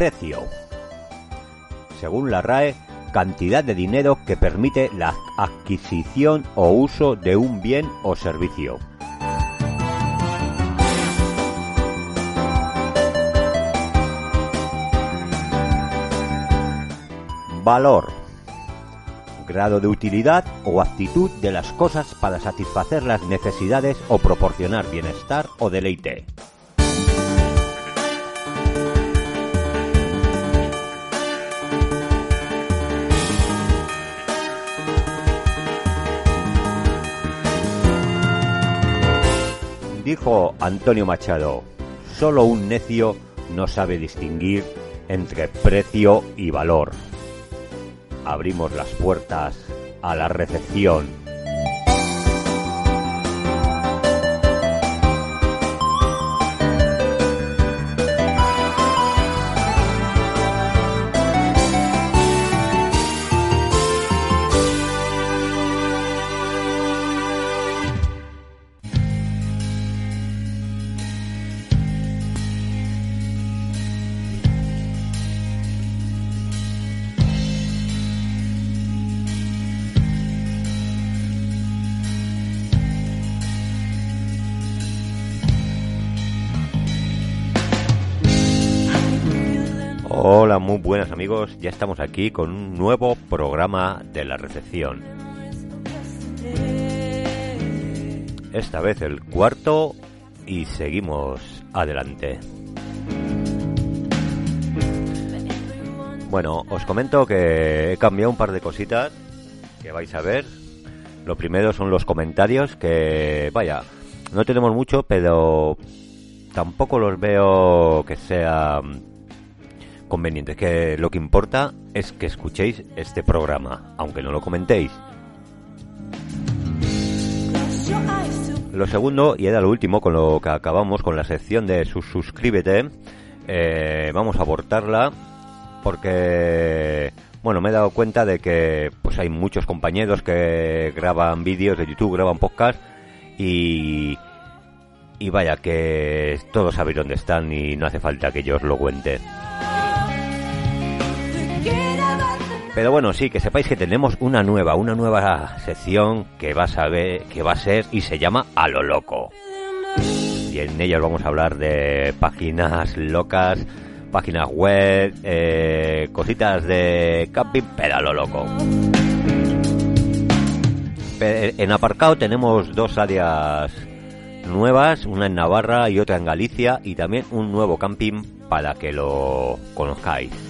Precio. Según la RAE, cantidad de dinero que permite la adquisición o uso de un bien o servicio. Valor. Grado de utilidad o actitud de las cosas para satisfacer las necesidades o proporcionar bienestar o deleite. Dijo Antonio Machado, solo un necio no sabe distinguir entre precio y valor. Abrimos las puertas a la recepción. Muy buenas amigos, ya estamos aquí con un nuevo programa de la recepción. Esta vez el cuarto y seguimos adelante. Bueno, os comento que he cambiado un par de cositas que vais a ver. Lo primero son los comentarios que, vaya, no tenemos mucho, pero tampoco los veo que sean convenientes. Que lo que importa es que escuchéis este programa, aunque no lo comentéis. Lo segundo, y era lo último con lo que acabamos, con la sección de sus suscríbete, eh, vamos a abortarla porque, bueno, me he dado cuenta de que pues hay muchos compañeros que graban vídeos de YouTube, graban podcast y, y vaya que todos sabéis dónde están y no hace falta que yo os lo cuente. Pero bueno, sí, que sepáis que tenemos una nueva, una nueva sección que va a saber, que va a ser y se llama A lo loco. Y en ella vamos a hablar de páginas locas, páginas web, eh, cositas de camping, pero a lo loco. En aparcado tenemos dos áreas nuevas, una en Navarra y otra en Galicia, y también un nuevo camping para que lo conozcáis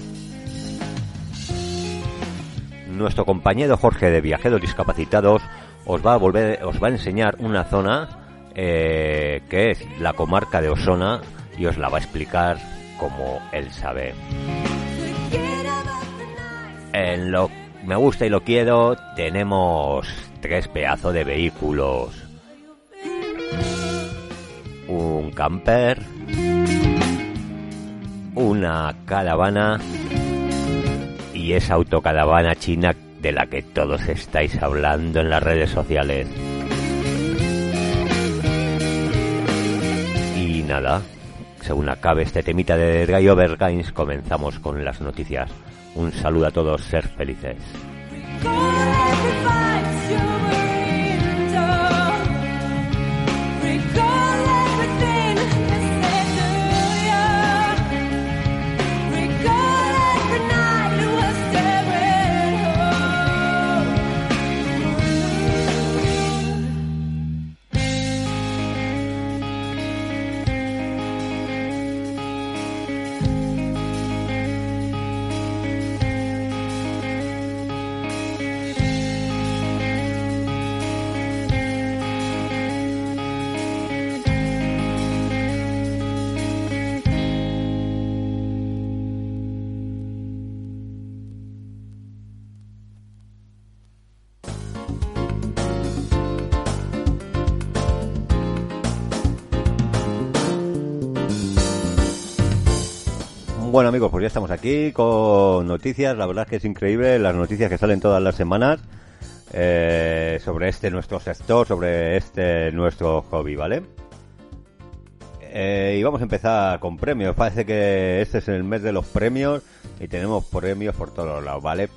nuestro compañero Jorge de Viajeros Discapacitados os va a volver, os va a enseñar una zona eh, que es la comarca de Osona y os la va a explicar como él sabe. En lo me gusta y lo quiero tenemos tres pedazos de vehículos. Un camper, una caravana y esa autocaravana china de la que todos estáis hablando en las redes sociales. Y nada, según acabe este temita de Gallo Bergains, comenzamos con las noticias. Un saludo a todos, ser felices. Estamos aquí con noticias, la verdad es que es increíble las noticias que salen todas las semanas eh, sobre este nuestro sector, sobre este nuestro hobby, ¿vale? Eh, y vamos a empezar con premios, parece que este es el mes de los premios y tenemos premios por todos lados, ¿vale?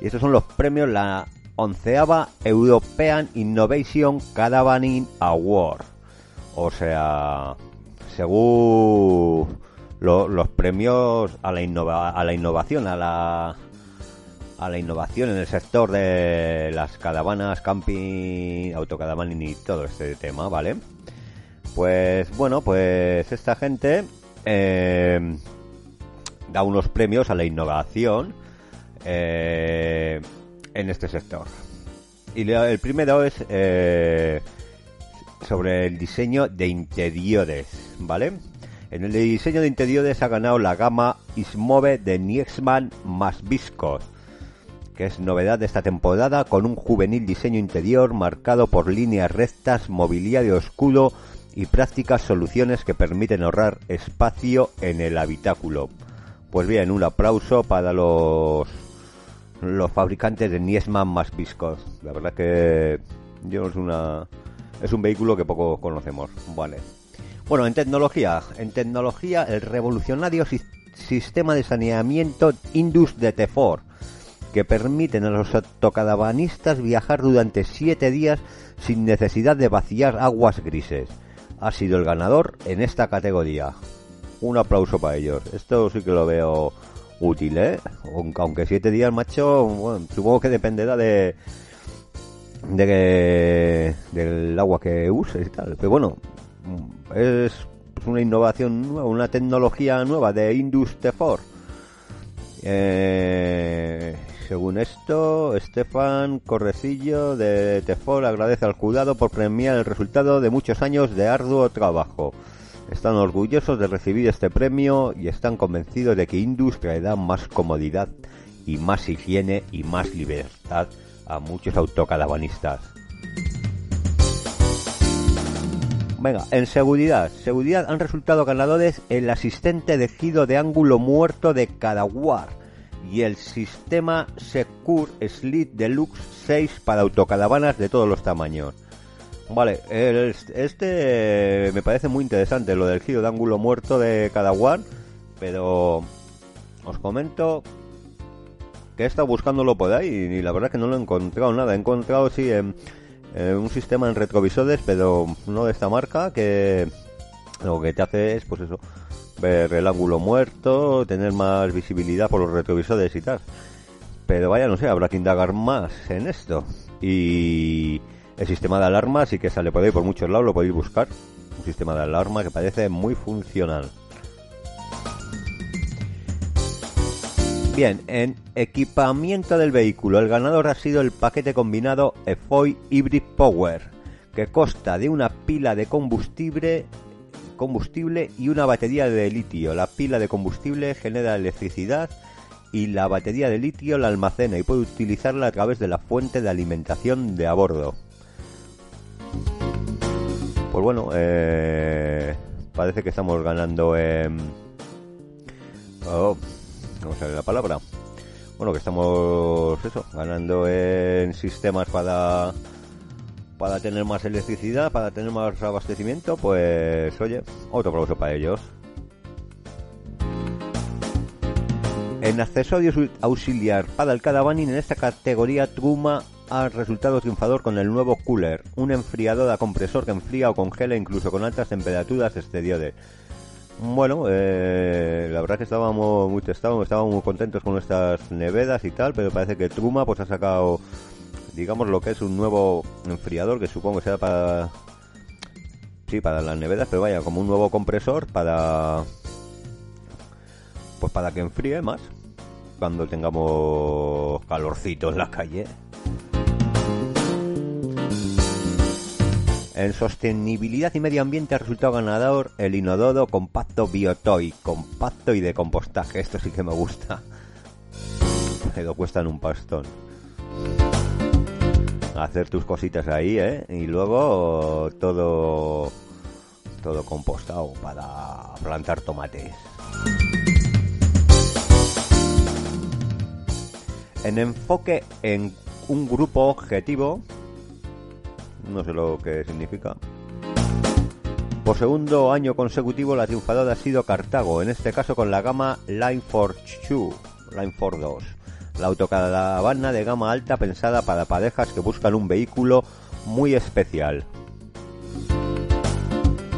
Y estos son los premios, la onceava European Innovation Caravaning Award. O sea, según los premios a la, innova, a la innovación, a la, a la innovación en el sector de las caravanas, camping, autocaravaning y todo este tema, ¿vale? Pues bueno, pues esta gente eh, da unos premios a la innovación eh, en este sector. Y el primero es eh, sobre el diseño de interiores, ¿vale? En el diseño de interiores ha ganado la gama Ismove de Niexman más Viscos, que es novedad de esta temporada con un juvenil diseño interior marcado por líneas rectas, mobiliario oscuro y prácticas soluciones que permiten ahorrar espacio en el habitáculo. Pues bien, un aplauso para los los fabricantes de Niesman más Viscos. La verdad que yo es una es un vehículo que poco conocemos. Vale. Bueno, en tecnología, en tecnología el revolucionario sistema de saneamiento Indus de Tefor que permiten a los autocaravanistas viajar durante 7 días sin necesidad de vaciar aguas grises. Ha sido el ganador en esta categoría. Un aplauso para ellos. Esto sí que lo veo útil, ¿eh? Aunque 7 días, macho, bueno, supongo que dependerá de, de que, del agua que uses y tal. Pero bueno, es una innovación nueva, una tecnología nueva de Indus Tefor. Eh, según esto, Estefan Correcillo de Tefor agradece al jurado por premiar el resultado de muchos años de arduo trabajo. Están orgullosos de recibir este premio y están convencidos de que Indus traerá más comodidad y más higiene y más libertad a muchos autocaravanistas. Venga, en seguridad. Seguridad han resultado ganadores el asistente de giro de ángulo muerto de Cadaguar y el sistema Secure Slit Deluxe 6 para autocaravanas de todos los tamaños. Vale, este me parece muy interesante, lo del giro de ángulo muerto de Cadaguar, pero os comento que he estado buscándolo por ahí y la verdad que no lo he encontrado nada. He encontrado sí en, un sistema en retrovisores, pero no de esta marca, que lo que te hace es pues eso, ver el ángulo muerto, tener más visibilidad por los retrovisores y tal. Pero vaya, no sé, habrá que indagar más en esto. Y el sistema de alarma sí que sale por por muchos lados, lo podéis buscar. Un sistema de alarma que parece muy funcional. Bien, en equipamiento del vehículo, el ganador ha sido el paquete combinado EFOI Hybrid Power, que consta de una pila de combustible, combustible y una batería de litio. La pila de combustible genera electricidad y la batería de litio la almacena y puede utilizarla a través de la fuente de alimentación de a bordo. Pues bueno, eh, parece que estamos ganando en... Oh, no sale la palabra. Bueno, que estamos ganando en sistemas para para tener más electricidad, para tener más abastecimiento, pues oye, otro aplauso para ellos. En accesorios auxiliar para el caravaning en esta categoría Truma ha resultado triunfador con el nuevo cooler, un enfriador a compresor que enfría o congela incluso con altas temperaturas exteriores. Bueno, eh, la verdad que estábamos muy testados, estábamos muy contentos con nuestras nevedas y tal, pero parece que Truma pues ha sacado, digamos, lo que es un nuevo enfriador que supongo será para, sí, para las nevedas, pero vaya, como un nuevo compresor para, pues para que enfríe más cuando tengamos calorcito en la calle. En sostenibilidad y medio ambiente ha resultado ganador el Inododo compacto Biotoy, compacto y de compostaje. Esto sí que me gusta. Me lo cuestan un pastón. Hacer tus cositas ahí, ¿eh? Y luego todo todo compostado para plantar tomates. En enfoque en un grupo objetivo no sé lo que significa. Por segundo año consecutivo la triunfadora ha sido Cartago, en este caso con la gama Line 4 2, Line 4 2. La autocaravana de gama alta pensada para parejas que buscan un vehículo muy especial.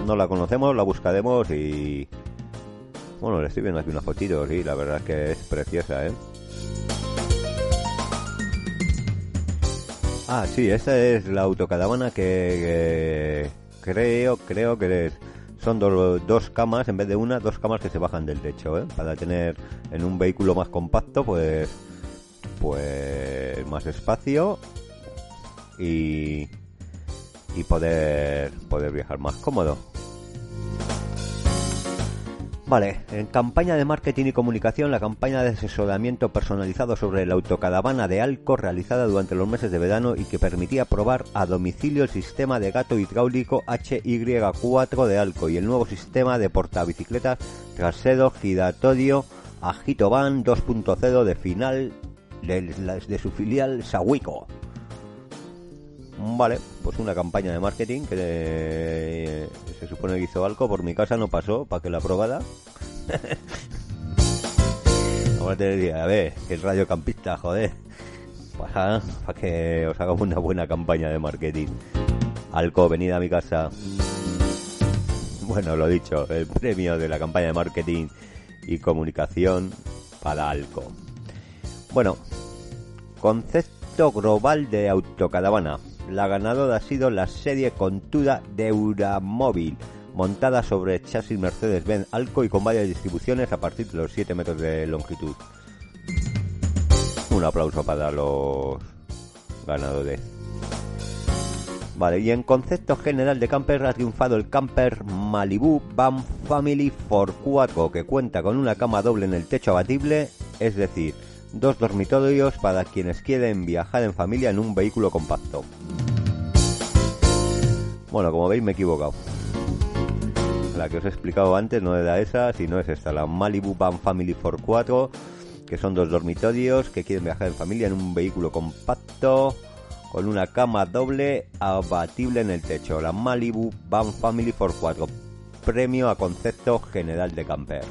No la conocemos, la buscaremos y... Bueno, le estoy viendo aquí una fotito, sí, la verdad es que es preciosa, ¿eh? Ah, sí, esta es la autocaravana que, creo, creo que son dos camas en vez de una, dos camas que se bajan del techo, ¿eh? Para tener en un vehículo más compacto, pues, pues más espacio y, y poder, poder viajar más cómodo. Vale, en campaña de marketing y comunicación, la campaña de asesoramiento personalizado sobre la autocaravana de Alco realizada durante los meses de verano y que permitía probar a domicilio el sistema de gato hidráulico HY4 de Alco y el nuevo sistema de portabicicletas trasero giratorio Agitoban 2.0 de final de, de su filial Sawico. Vale, pues una campaña de marketing que eh, se supone que hizo algo. Por mi casa no pasó para que la aprobara. Vamos a tener a ver, que el campista, joder. Para, para que os hagamos una buena campaña de marketing. Alco, venid a mi casa. Bueno, lo dicho, el premio de la campaña de marketing y para Alco. Bueno, concepto global de autocaravana. La ganadora ha sido la serie contuda de Euramóvil, montada sobre chasis Mercedes-Benz Alco y con varias distribuciones a partir de los 7 metros de longitud. Un aplauso para los ganadores. Vale, y en concepto general de camper ha triunfado el camper Malibu Van Family 4 que cuenta con una cama doble en el techo abatible, es decir, dos dormitorios para quienes quieren viajar en familia en un vehículo compacto. Bueno, como veis me he equivocado. La que os he explicado antes no era esa, sino es esta, la Malibu Van Family 4 que son dos dormitorios que quieren viajar en familia en un vehículo compacto con una cama doble abatible en el techo. La Malibu Van Family 4 premio a concepto general de camper.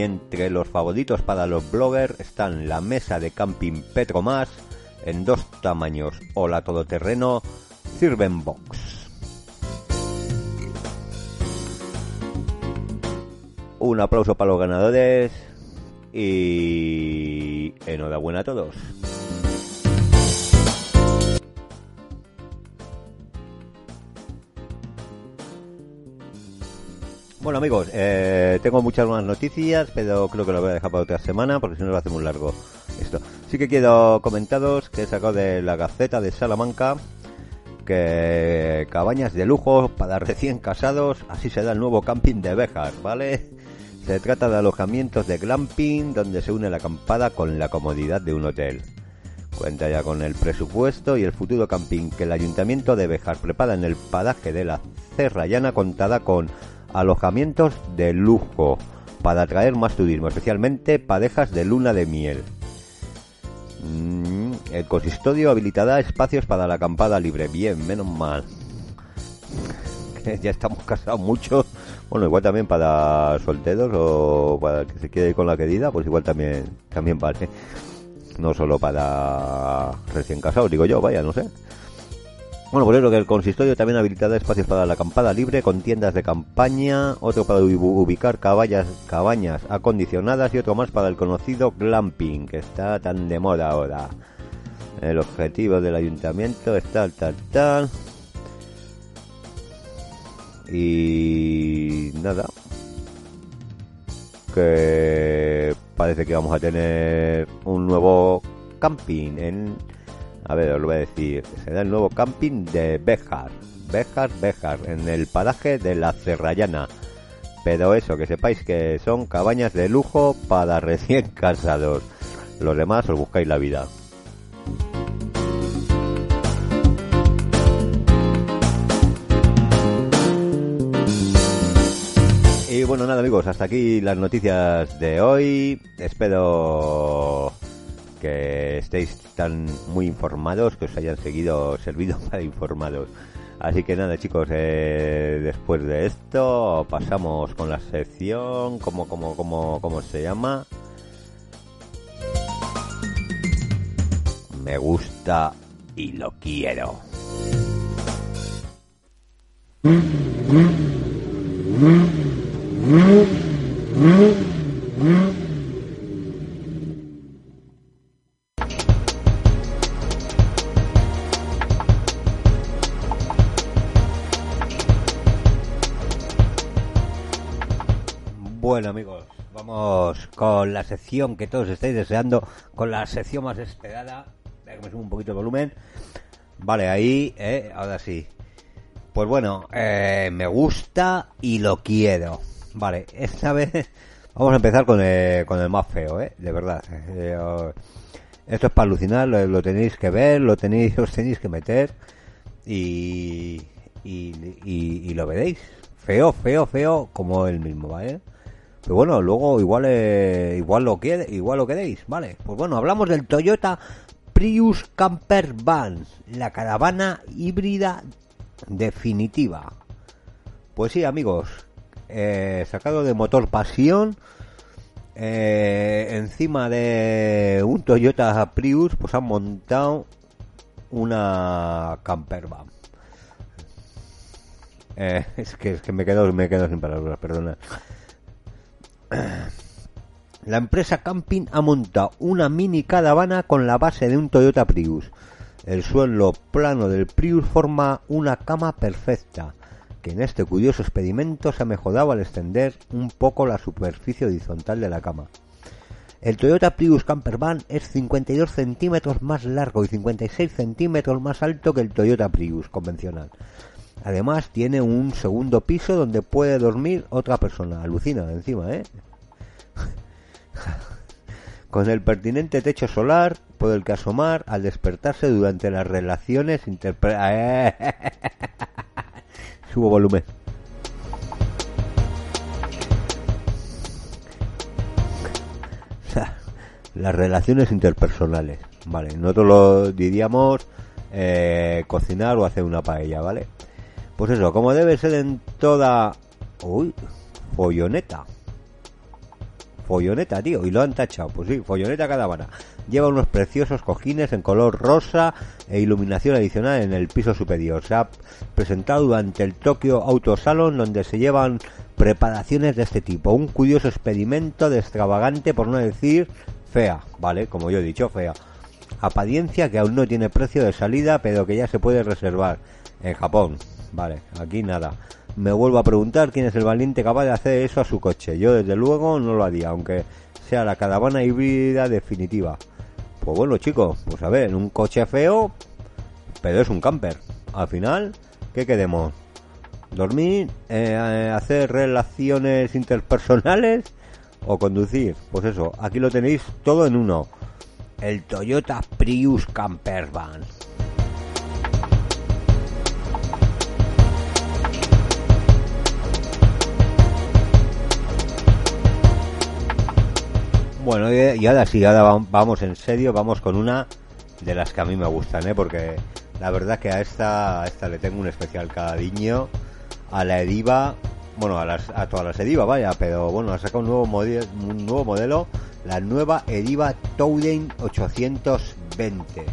Y entre los favoritos para los bloggers están la mesa de camping Petromas en dos tamaños o la todoterreno Box. Un aplauso para los ganadores y enhorabuena a todos. Bueno amigos, eh, tengo muchas más noticias, pero creo que lo voy a dejar para otra semana porque si no lo hace muy largo esto. Sí que quiero comentaros que he sacado de la Gaceta de Salamanca que cabañas de lujo para recién casados, así se da el nuevo camping de Bejar, ¿vale? Se trata de alojamientos de glamping donde se une la acampada con la comodidad de un hotel. Cuenta ya con el presupuesto y el futuro camping que el Ayuntamiento de Bejar prepara en el paraje de la Cerrallana contada con alojamientos de lujo para atraer más turismo, especialmente parejas de luna de miel. Mm, el consistorio habilitará espacios para la acampada libre. Bien, menos mal. ya estamos casados mucho. Bueno, igual también para solteros o para que se quede con la querida, pues igual también, también vale. No solo para recién casados, digo yo, vaya, no sé. Bueno, por eso que el consistorio también habilitará espacios para la acampada libre con tiendas de campaña, otro para ubicar caballas, cabañas acondicionadas y otro más para el conocido glamping, que está tan de moda ahora. El objetivo del ayuntamiento es tal, tal, tal. Y nada. Que parece que vamos a tener un nuevo camping en a ver, os lo voy a decir, será el nuevo camping de Béjar, Béjar, Béjar, en el paraje de la Cerrallana. Pero eso, que sepáis que son cabañas de lujo para recién casados. Los demás os buscáis la vida. bueno, nada amigos, hasta aquí las noticias de hoy. Espero que estéis tan muy informados, que os hayan seguido, servido para informados. Así que nada chicos, eh, después de esto pasamos con la sección, como, como, como, como se llama. Me gusta y lo quiero. Con la sección que todos estáis deseando, con la sección más esperada. Voy que me suba un poquito el volumen. Vale, ahí, eh, ahora sí. Pues bueno, eh, me gusta y lo quiero. Vale, esta vez vamos a empezar con el, con el más feo, ¿eh? De verdad. Eh, esto es para alucinar, lo, tenéis que ver, lo tenéis, os tenéis que meter y, y, lo veréis. Feo, feo, feo como el mismo, ¿vale? Pero bueno, luego igual eh, igual lo quiere, igual lo queréis, ¿vale? Pues bueno, hablamos del Toyota Prius Camper Van, la caravana híbrida definitiva. Pues sí, amigos, eh, sacado de motor pasión, eh, encima de un Toyota Prius, pues han montado una camper van. Eh, es, que, es que me quedo, me quedo sin palabras, perdona. La empresa Camping ha montado una mini caravana con la base de un Toyota Prius. El suelo plano del Prius forma una cama perfecta que en este curioso experimento se ha mejorado al extender un poco la superficie horizontal de la cama. El Toyota Prius Campervan es 52 centímetros más largo y 56 centímetros más alto que el Toyota Prius convencional. Además tiene un segundo piso donde puede dormir otra persona. Alucina encima, ¿eh? Con el pertinente techo solar, puede el que asomar al despertarse durante las relaciones interpre... subo volumen. Las relaciones interpersonales, ¿vale? Nosotros lo diríamos eh, cocinar o hacer una paella, ¿vale? Pues eso, como debe ser en toda... Uy, folloneta. Folloneta, tío, y lo han tachado. Pues sí, folloneta caravana. Lleva unos preciosos cojines en color rosa e iluminación adicional en el piso superior. Se ha presentado durante el Tokyo Auto Salon donde se llevan preparaciones de este tipo. Un curioso experimento de extravagante, por no decir fea, ¿vale? Como yo he dicho, fea. Apariencia que aún no tiene precio de salida, pero que ya se puede reservar en Japón. Vale, aquí nada. Me vuelvo a preguntar quién es el valiente capaz de hacer eso a su coche. Yo desde luego no lo haría, aunque sea la caravana híbrida definitiva. Pues bueno chicos, pues a ver, un coche feo, pero es un camper. Al final, ¿qué queremos? ¿Dormir? Eh, ¿Hacer relaciones interpersonales? ¿O conducir? Pues eso, aquí lo tenéis todo en uno. El Toyota Prius Camper Van. Bueno, y ahora sí, ahora vamos en serio, vamos con una de las que a mí me gustan, ¿eh? Porque la verdad que a esta, a esta le tengo un especial cariño. A la Ediva, bueno, a, las, a todas las Ediva, vaya, pero bueno, ha sacado un nuevo, modelo, un nuevo modelo, la nueva Ediva Touring 820.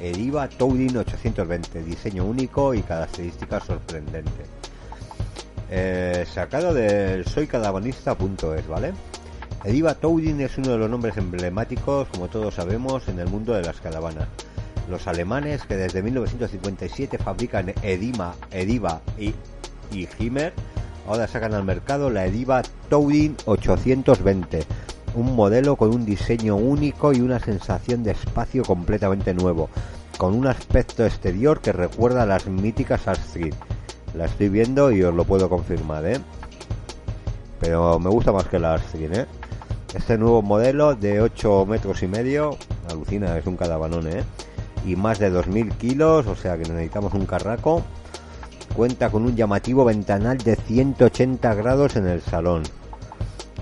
Ediva Touring 820, diseño único y características sorprendentes. Eh, sacado del soycadabanista.es, ¿vale? Ediva Touring es uno de los nombres emblemáticos, como todos sabemos, en el mundo de las caravanas. Los alemanes que desde 1957 fabrican Edima, Ediva y, y Himmer, ahora sacan al mercado la Ediva Touring 820, un modelo con un diseño único y una sensación de espacio completamente nuevo, con un aspecto exterior que recuerda a las míticas Astrid. La estoy viendo y os lo puedo confirmar, ¿eh? Pero me gusta más que la Astrid, ¿eh? Este nuevo modelo de 8 metros y medio, alucina, es un cadavanón, ¿eh? Y más de 2.000 kilos, o sea que necesitamos un carraco. cuenta con un llamativo ventanal de 180 grados en el salón.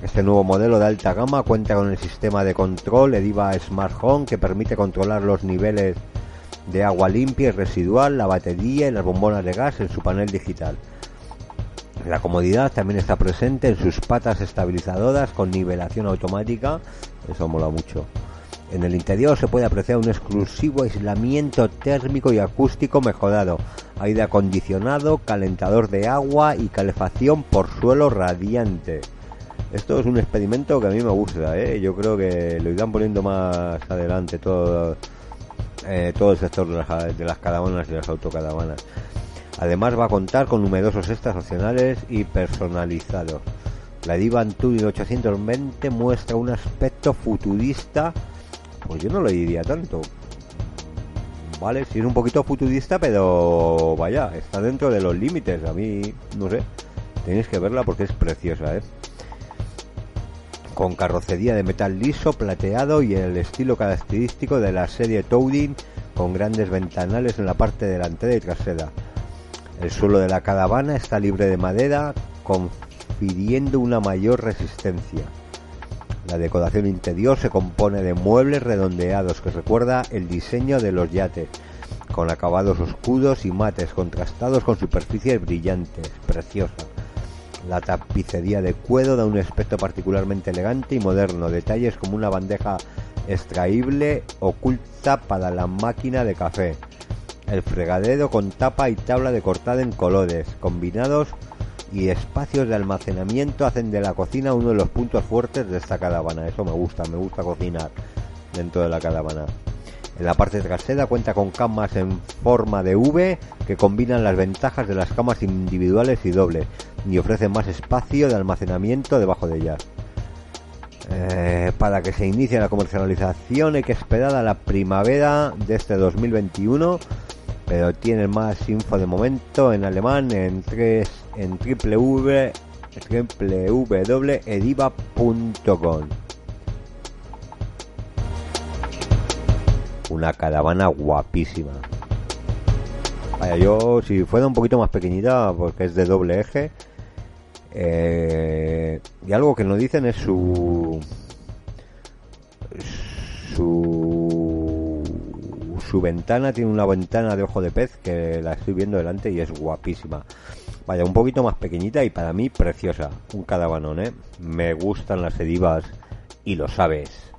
Este nuevo modelo de alta gama cuenta con el sistema de control Ediva Smart Home que permite controlar los niveles de agua limpia y residual, la batería y las bombonas de gas en su panel digital. La comodidad también está presente en sus patas estabilizadoras con nivelación automática, eso mola mucho. En el interior se puede apreciar un exclusivo aislamiento térmico y acústico mejorado, aire acondicionado, calentador de agua y calefacción por suelo radiante. Esto es un experimento que a mí me gusta, ¿eh? yo creo que lo irán poniendo más adelante todo, eh, todo el sector de las, de las caravanas y las autocaravanas. Además va a contar con numerosos extras opcionales y personalizados. La Divan Touring 820 muestra un aspecto futurista pues yo no lo diría tanto. Vale, sí es un poquito futurista, pero vaya, está dentro de los límites. A mí, no sé, tenéis que verla porque es preciosa, ¿eh? Con carrocería de metal liso, plateado y el estilo característico de la serie Touring, con grandes ventanales en la parte delantera y trasera. El suelo de la caravana está libre de madera, confiriendo una mayor resistencia. La decoración interior se compone de muebles redondeados que recuerda el diseño de los yates, con acabados oscuros y mates contrastados con superficies brillantes, preciosa. La tapicería de cuero da un aspecto particularmente elegante y moderno, detalles como una bandeja extraíble oculta para la máquina de café. El fregadero con tapa y tabla de cortada en colores, combinados y espacios de almacenamiento hacen de la cocina uno de los puntos fuertes de esta caravana. Eso me gusta, me gusta cocinar dentro de la caravana. En la parte trasera cuenta con camas en forma de V que combinan las ventajas de las camas individuales y dobles y ofrecen más espacio de almacenamiento debajo de ellas. Eh, para que se inicie la comercialización hay que esperar a la primavera de este 2021 pero tiene más info de momento en alemán en tres en www.ediva.com una caravana guapísima. Vaya yo si fuera un poquito más pequeñita porque es de doble eje eh, y algo que nos dicen es su su su ventana tiene una ventana de ojo de pez que la estoy viendo delante y es guapísima. Vaya, un poquito más pequeñita y para mí preciosa. Un cadavanón, ¿eh? Me gustan las edivas y lo sabes.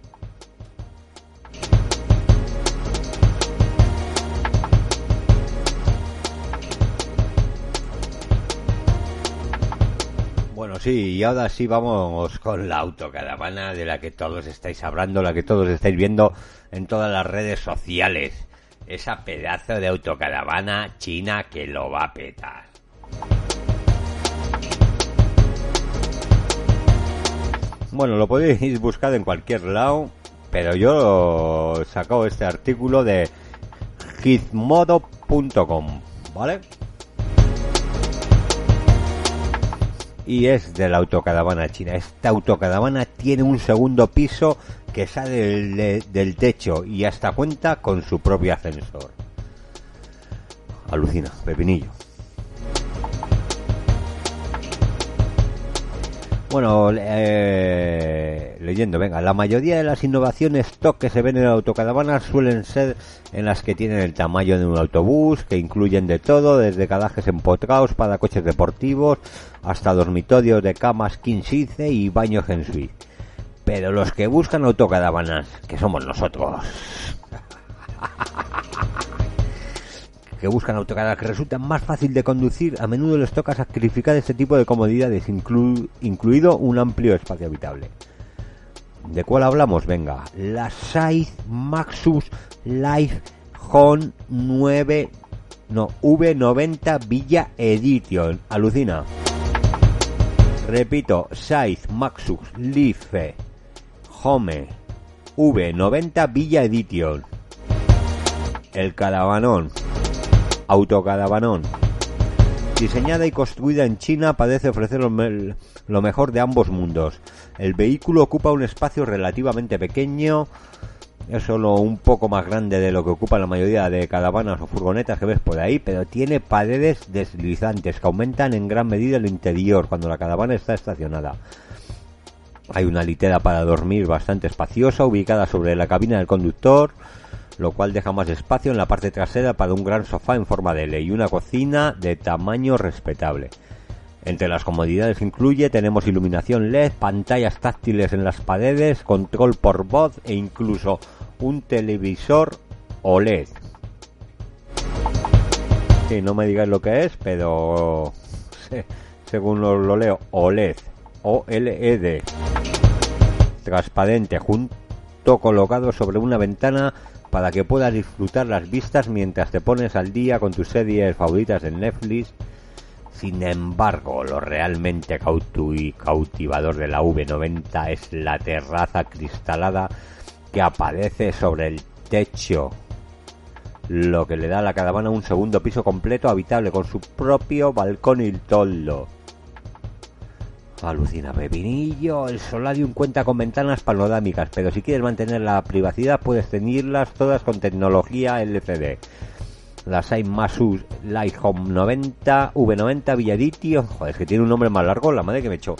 Bueno, sí, y ahora sí vamos con la autocaravana de la que todos estáis hablando, la que todos estáis viendo en todas las redes sociales. Esa pedazo de autocaravana china que lo va a petar. Bueno, lo podéis buscar en cualquier lado, pero yo he sacado este artículo de gizmodo.com, ¿vale? Y es de la autocaravana china. Esta autocaravana tiene un segundo piso que sale del, techo y hasta cuenta con su propio ascensor. Alucina, Pepinillo. Bueno, eh, leyendo, venga, la mayoría de las innovaciones stock que se ven en autocaravanas suelen ser en las que tienen el tamaño de un autobús, que incluyen de todo, desde garajes empotrados para coches deportivos hasta dormitorios de camas king y baños en suite. Pero los que buscan autocaravanas, que somos nosotros, que buscan autocaravanas que resultan más fácil de conducir, a menudo les toca sacrificar este tipo de comodidades, incluido un amplio espacio habitable. ¿De cuál hablamos? Venga, la Scythe Maxus Life Home 9 no, V90 Villa Edition. Alucina. Repito, Scythe Maxus Life Home V90 Villa Edition. El caravanón. Autocaravanón. Diseñada y construida en China, parece ofrecer lo, mejor de ambos mundos. El vehículo ocupa un espacio relativamente pequeño es solo un poco más grande de lo que ocupa la mayoría de caravanas o furgonetas que ves por ahí, pero tiene paredes deslizantes que aumentan en gran medida el interior cuando la caravana está estacionada. Hay una litera para dormir bastante espaciosa ubicada sobre la cabina del conductor, lo cual deja más espacio en la parte trasera para un gran sofá en forma de L y una cocina de tamaño respetable. Entre las comodidades incluye tenemos iluminación LED, pantallas táctiles en las paredes, control por voz e incluso un televisor OLED. Sí, no me digáis lo que es, pero según lo, leo, OLED, OLED, transparente, junto colocado sobre una ventana para que puedas disfrutar las vistas mientras te pones al día con tus series favoritas de Netflix sin embargo, lo realmente cautivador de la V90 es la terraza cristalada que aparece sobre el techo, lo que le da a la caravana un segundo piso completo habitable con su propio balcón y toldo. Alucina Pepinillo, el Solarium cuenta con ventanas panorámicas, pero si quieres mantener la privacidad puedes tenerlas todas con tecnología LCD la Masus Light Home 90, V90 Villaditio. Joder, es que tiene un nombre más largo, la madre que me echó.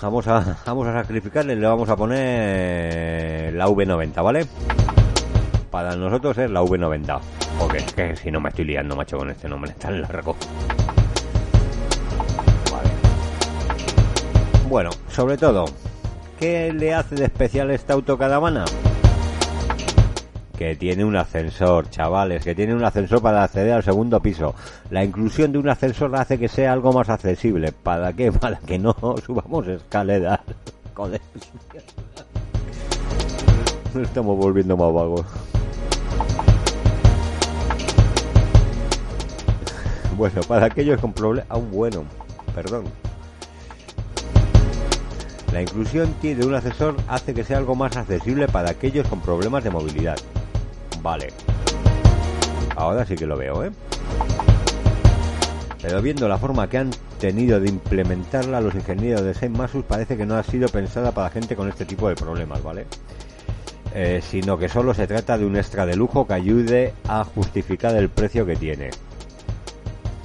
Vamos a, vamos a sacrificarle, le vamos a poner la V90, ¿vale? Para nosotros es la V90. Porque es que si no me estoy liando, macho, con este nombre tan largo. Bueno, sobre todo, ¿qué le hace de especial esta autocaravana? que tiene un ascensor, chavales, que tiene un ascensor para acceder al segundo piso. La inclusión de un ascensor hace que sea algo más accesible. ¿Para qué? Para que no subamos escaleras. Estamos volviendo más vagos. Bueno, para aquellos con problemas... Aún bueno, perdón. La inclusión de un ascensor hace que sea algo más accesible para aquellos con problemas de movilidad. Vale. Ahora sí que lo veo, ¿eh? Pero viendo la forma que han tenido de implementarla los ingenieros de Saint Masus parece que no ha sido pensada para gente con este tipo de problemas, ¿vale? Eh, sino que solo se trata de un extra de lujo que ayude a justificar el precio que tiene.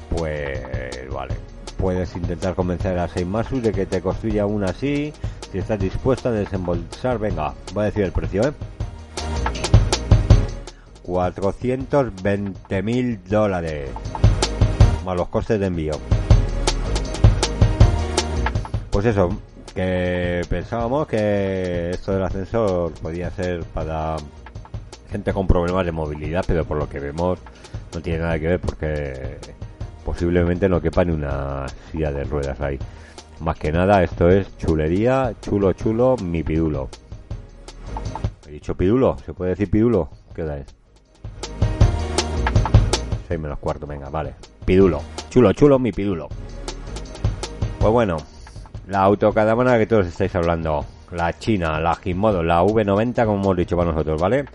Pues vale. Puedes intentar convencer a Saint Masus de que te construya una así, si estás dispuesto a desembolsar, venga, voy a decir el precio, ¿eh? 420 mil dólares más los costes de envío pues eso que pensábamos que esto del ascensor podía ser para gente con problemas de movilidad pero por lo que vemos no tiene nada que ver porque posiblemente no quepa ni una silla de ruedas ahí más que nada esto es chulería chulo chulo mi pidulo he dicho pidulo se puede decir pidulo qué da es 6 menos cuarto, venga, vale. Pidulo. Chulo, chulo, mi pidulo. Pues bueno, la autocaravana que todos estáis hablando. La China, la Gizmodo, la V90, como hemos dicho para nosotros, ¿vale?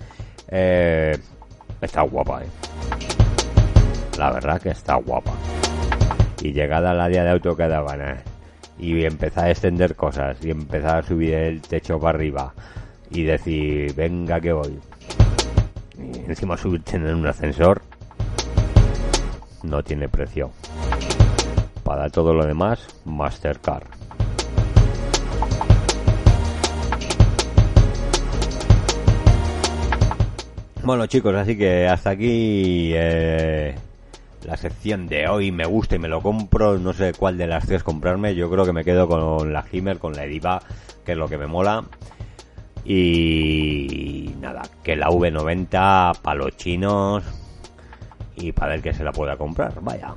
Eh, está guapa, ¿eh? La verdad que está guapa. Y llegada al área de autocaravana y empezar a extender cosas y empezar a subir el techo para arriba y decir, venga que voy. Y encima subir en un ascensor, no tiene precio. Para todo lo demás, Mastercard. Bueno chicos, así que hasta aquí eh, la sección de hoy. Me gusta y me lo compro. No sé cuál de las tres comprarme. Yo creo que me quedo con la Himmer, con la Ediva, que es lo que me mola. Y nada, que la V90 para los chinos y para el que se la pueda comprar, vaya.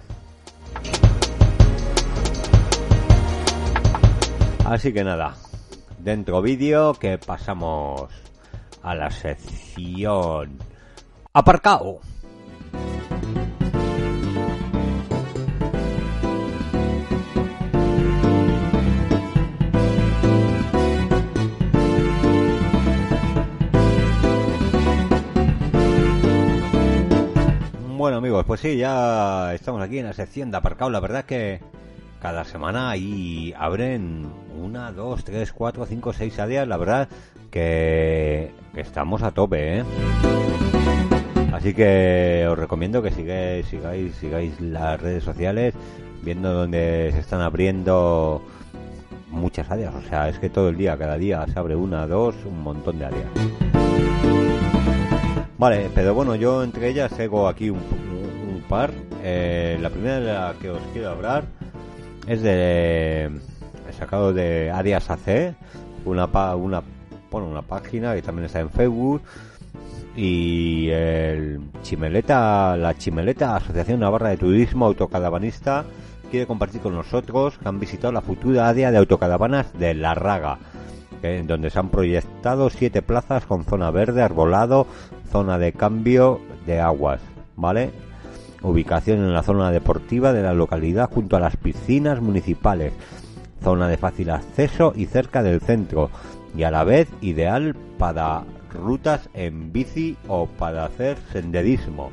Así que nada, dentro vídeo que pasamos a la sección aparcado. Bueno amigos, pues sí, ya estamos aquí en la sección de aparcado. La verdad es que cada semana ahí abren una, dos, tres, cuatro, cinco, seis áreas. La verdad que, estamos a tope, ¿eh? Así que os recomiendo que sigáis, sigáis, sigáis las redes sociales viendo donde se están abriendo muchas áreas. O sea, es que todo el día, cada día se abre una, dos, un montón de áreas. Vale, pero bueno, yo entre ellas tengo aquí un, par. Eh, la primera de la que os quiero hablar es de he sacado de Arias AC, una una bueno, una página que también está en Facebook y el Chimeleta, la Chimeleta Asociación Navarra de Turismo Autocadavanista quiere compartir con nosotros que han visitado la futura área de autocaravanas de La Raga, en donde se han proyectado siete plazas con zona verde, arbolado, zona de cambio de aguas, ¿vale? Ubicación en la zona deportiva de la localidad junto a las piscinas municipales, zona de fácil acceso y cerca del centro, y a la vez ideal para rutas en bici o para hacer senderismo.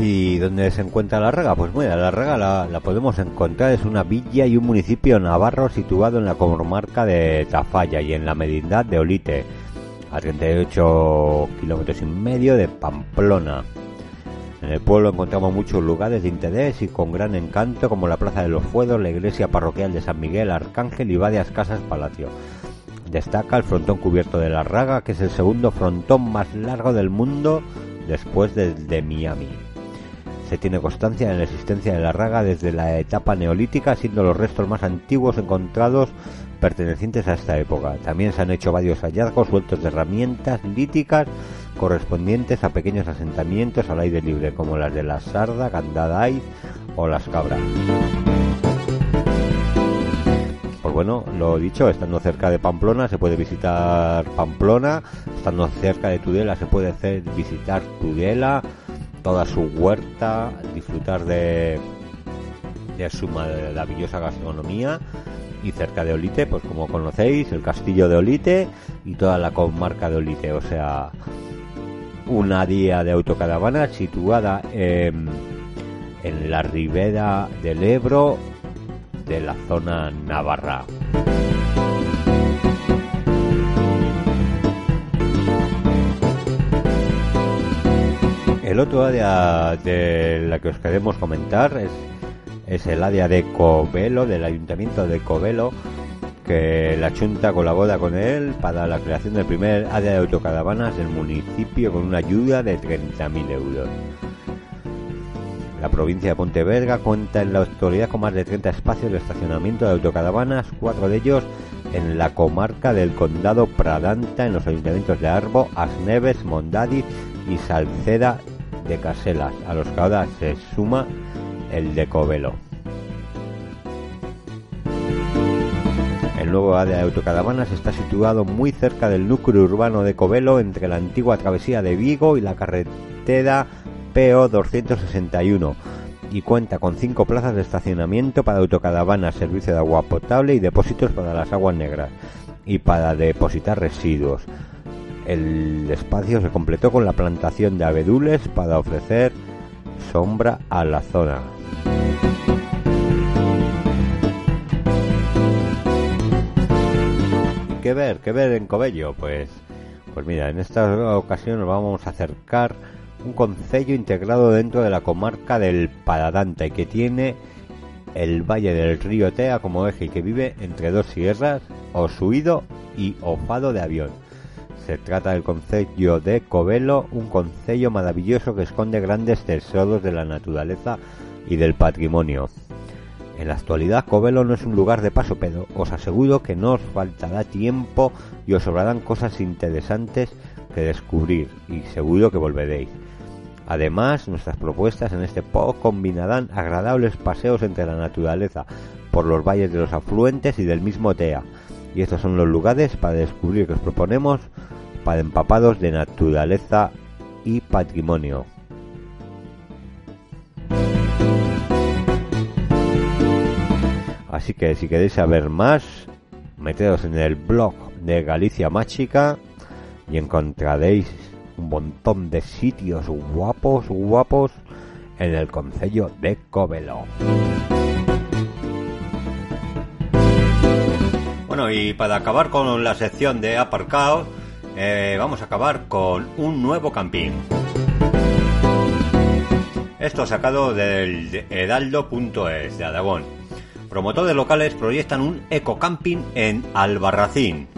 ¿Y dónde se encuentra La Raga? Pues mira, La Raga la, podemos encontrar, es una villa y un municipio navarro situado en la comarca de Tafalla y en la medindad de Olite, a 38 kilómetros y medio de Pamplona. En el pueblo encontramos muchos lugares de interés y con gran encanto como la Plaza de los Fuedos, la iglesia parroquial de San Miguel Arcángel y varias casas palacio. Destaca el frontón cubierto de la Raga, que es el segundo frontón más largo del mundo después del de Miami. Se tiene constancia de la existencia de la raga desde la etapa neolítica, siendo los restos más antiguos encontrados pertenecientes a esta época. También se han hecho varios hallazgos sueltos de herramientas líticas correspondientes a pequeños asentamientos al aire libre, como las de la Sarda, Candaday o las Cabras. Pues bueno, lo dicho, estando cerca de Pamplona se puede visitar Pamplona, estando cerca de Tudela se puede hacer visitar Tudela, toda su huerta, disfrutar de, su maravillosa gastronomía y cerca de Olite, pues como conocéis, el castillo de Olite y toda la comarca de Olite, o sea, una día de autocaravana situada en la ribera del Ebro de la zona navarra. El otro área de la que os queremos comentar es, es el área de Covelo, del Ayuntamiento de Covelo, que la Junta colabora con él para la creación del primer área de autocaravanas del municipio con una ayuda de 30.000 euros. La provincia de Pontevedra cuenta en la actualidad con más de 30 espacios de estacionamiento de autocaravanas, cuatro de ellos en la comarca del condado Pradanta, en los ayuntamientos de Arbo, Asneves, Mondadi y Salceda de Caselas, a los que ahora se suma el de Covelo. El nuevo área de autocaravanas está situado muy cerca del núcleo urbano de Covelo, entre la antigua travesía de Vigo y la carretera PO 261 y cuenta con cinco plazas de estacionamiento para autocaravanas, servicio de agua potable y depósitos para las aguas negras y para depositar residuos. El espacio se completó con la plantación de abedules para ofrecer sombra a la zona. ¿Qué ver? ¿Qué ver en Cobello? Pues, pues mira, en esta ocasión nos vamos a acercar un concello integrado dentro de la comarca del Paradanta y que tiene el valle del río Tea como eje y que vive entre dos sierras, Osuido y Ofado de Avión se trata del concello de Covelo, un concello maravilloso que esconde grandes tesoros de la naturaleza y del patrimonio. En la actualidad Covelo no es un lugar de paso, pero os aseguro que no os faltará tiempo y os sobrarán cosas interesantes que descubrir y seguro que volveréis. Además, nuestras propuestas en este POC combinarán agradables paseos entre la naturaleza por los valles de los afluentes y del mismo TEA. Y estos son los lugares para descubrir que os proponemos para empapados de naturaleza y patrimonio. Así que si queréis saber más, meteos en el blog de Galicia Mágica y encontraréis un montón de sitios guapos, guapos en el Concello de Covelo. Bueno, y para acabar con la sección de aparcado, eh, vamos a acabar con un nuevo camping. Esto sacado del Edaldo.es de Aragón. Promotores locales proyectan un ecocamping en Albarracín.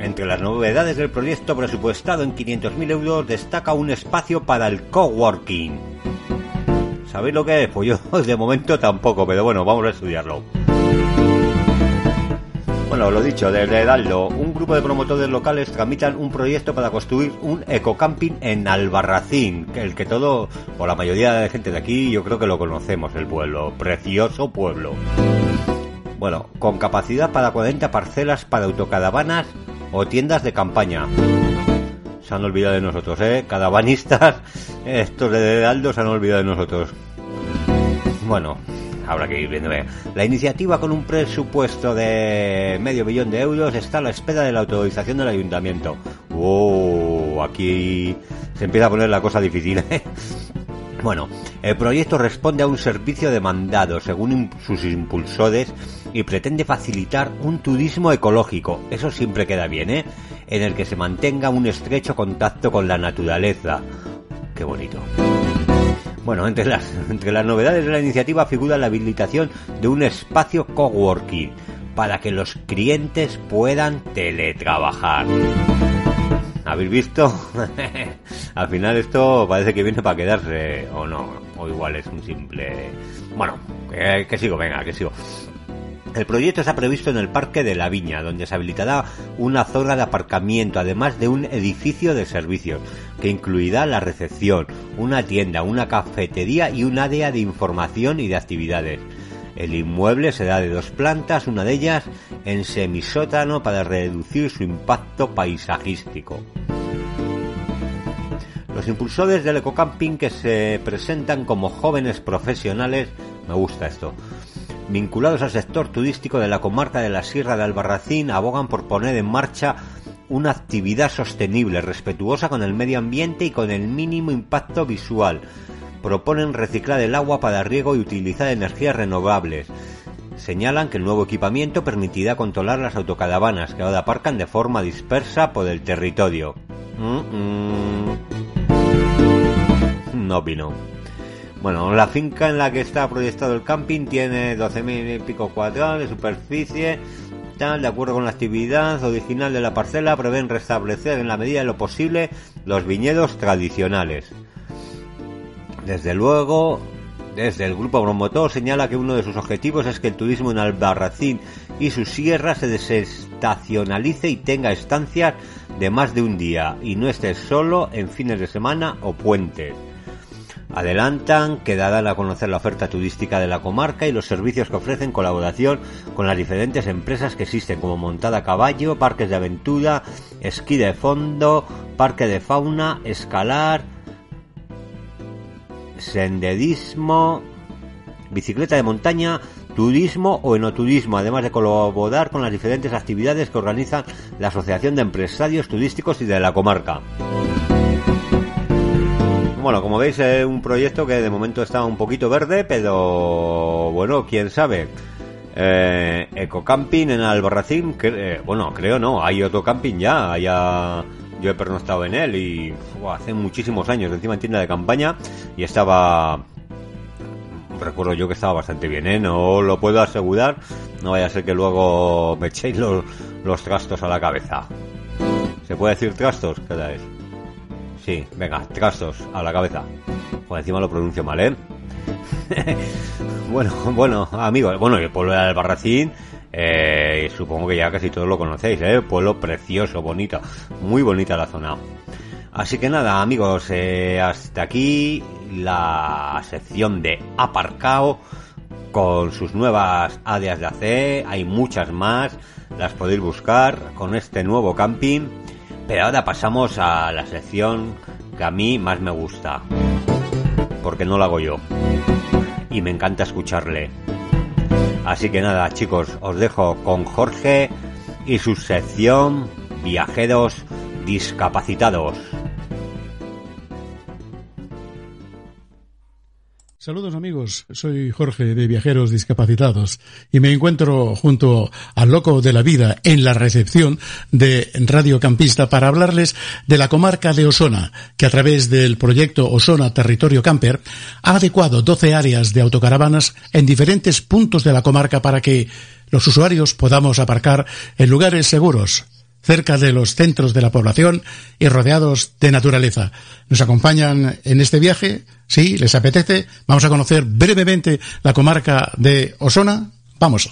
Entre las novedades del proyecto presupuestado en 500.000 euros destaca un espacio para el coworking. ¿Sabéis lo que es? Pues yo de momento tampoco, pero bueno, vamos a estudiarlo. Bueno, lo dicho, desde Daldo, un grupo de promotores locales tramitan un proyecto para construir un ecocamping en Albarracín, el que todo, o la mayoría de gente de aquí, yo creo que lo conocemos, el pueblo, precioso pueblo. Bueno, con capacidad para 40 parcelas para autocaravanas o tiendas de campaña. Se han olvidado de nosotros, ¿eh? Caravanistas, estos de Aldo se han olvidado de nosotros. Bueno, habrá que ir viendo. La iniciativa con un presupuesto de medio millón de euros está a la espera de la autorización del ayuntamiento. ¡Oh! Aquí se empieza a poner la cosa difícil. ¿eh? Bueno, el proyecto responde a un servicio demandado según sus impulsores y pretende facilitar un turismo ecológico, eso siempre queda bien, ¿eh? En el que se mantenga un estrecho contacto con la naturaleza. Qué bonito. Bueno, entre las, entre las novedades de la iniciativa figura la habilitación de un espacio coworking para que los clientes puedan teletrabajar. ¿Habéis visto? Al final esto parece que viene para quedarse, o no, o igual es un simple... Bueno, que sigo, venga, que sigo. El proyecto está previsto en el Parque de la Viña, donde se habilitará una zona de aparcamiento, además de un edificio de servicios, que incluirá la recepción, una tienda, una cafetería y un área de información y de actividades. El inmueble será de dos plantas, una de ellas en semisótano para reducir su impacto paisajístico. Los impulsores del ecocamping que se presentan como jóvenes profesionales, me gusta esto, vinculados al sector turístico de la comarca de la Sierra de Albarracín abogan por poner en marcha una actividad sostenible, respetuosa con el medio ambiente y con el mínimo impacto visual. Proponen reciclar el agua para riego y utilizar energías renovables. Señalan que el nuevo equipamiento permitirá controlar las autocaravanas que ahora aparcan de forma dispersa por el territorio. No vino. Bueno, la finca en la que está proyectado el camping tiene 12.000 y pico cuadrados de superficie. Tal, de acuerdo con la actividad original de la parcela, prevén restablecer en la medida de lo posible los viñedos tradicionales. Desde luego, desde el grupo promotor señala que uno de sus objetivos es que el turismo en Albarracín y su sierra se desestacionalice y tenga estancias de más de un día y no esté solo en fines de semana o puentes. Adelantan que darán a conocer la oferta turística de la comarca y los servicios que ofrecen colaboración con las diferentes empresas que existen como montada a caballo, parques de aventura, esquí de fondo, parque de fauna, escalar, senderismo, bicicleta de montaña, turismo o enoturismo, además de colaborar con las diferentes actividades que organiza la Asociación de Empresarios Turísticos y de la comarca. Bueno, como veis es un proyecto que de momento está un poquito verde, pero bueno, quién sabe. Eh, Ecocamping en Albarracín, eh, bueno, creo no, hay otro camping ya, ya yo he pernoctado en él y hace muchísimos años, encima en tienda de campaña y estaba recuerdo yo que estaba bastante bien, ¿eh? No lo puedo asegurar, no vaya a ser que luego me echéis los, los trastos a la cabeza. ¿Se puede decir trastos? ¿Qué tal es? Sí, venga, trastos a la cabeza. Por encima lo pronuncio mal, ¿eh? bueno, bueno, amigos, bueno, el pueblo de Albarracín, eh, supongo que ya casi todos lo conocéis, ¿eh? Pueblo precioso, bonito, muy bonita la zona. Así que nada, amigos, eh, hasta aquí la sección de aparcao con sus nuevas áreas de AC, hay muchas más, las podéis buscar con este nuevo camping pero ahora pasamos a la sección que a mí más me gusta. Porque no la hago yo. Y me encanta escucharle. Así que nada, chicos, os dejo con Jorge y su sección Viajeros Discapacitados. Saludos amigos, soy Jorge de Viajeros Discapacitados y me encuentro junto al loco de la vida en la recepción de Radio Campista para hablarles de la comarca de Osona, que a través del proyecto Osona Territorio Camper ha adecuado 12 áreas de autocaravanas en diferentes puntos de la comarca para que los usuarios podamos aparcar en lugares seguros, cerca de los centros de la población y rodeados de naturaleza. Nos acompañan en este viaje, si les apetece, vamos a conocer brevemente la comarca de Osona. Vamos.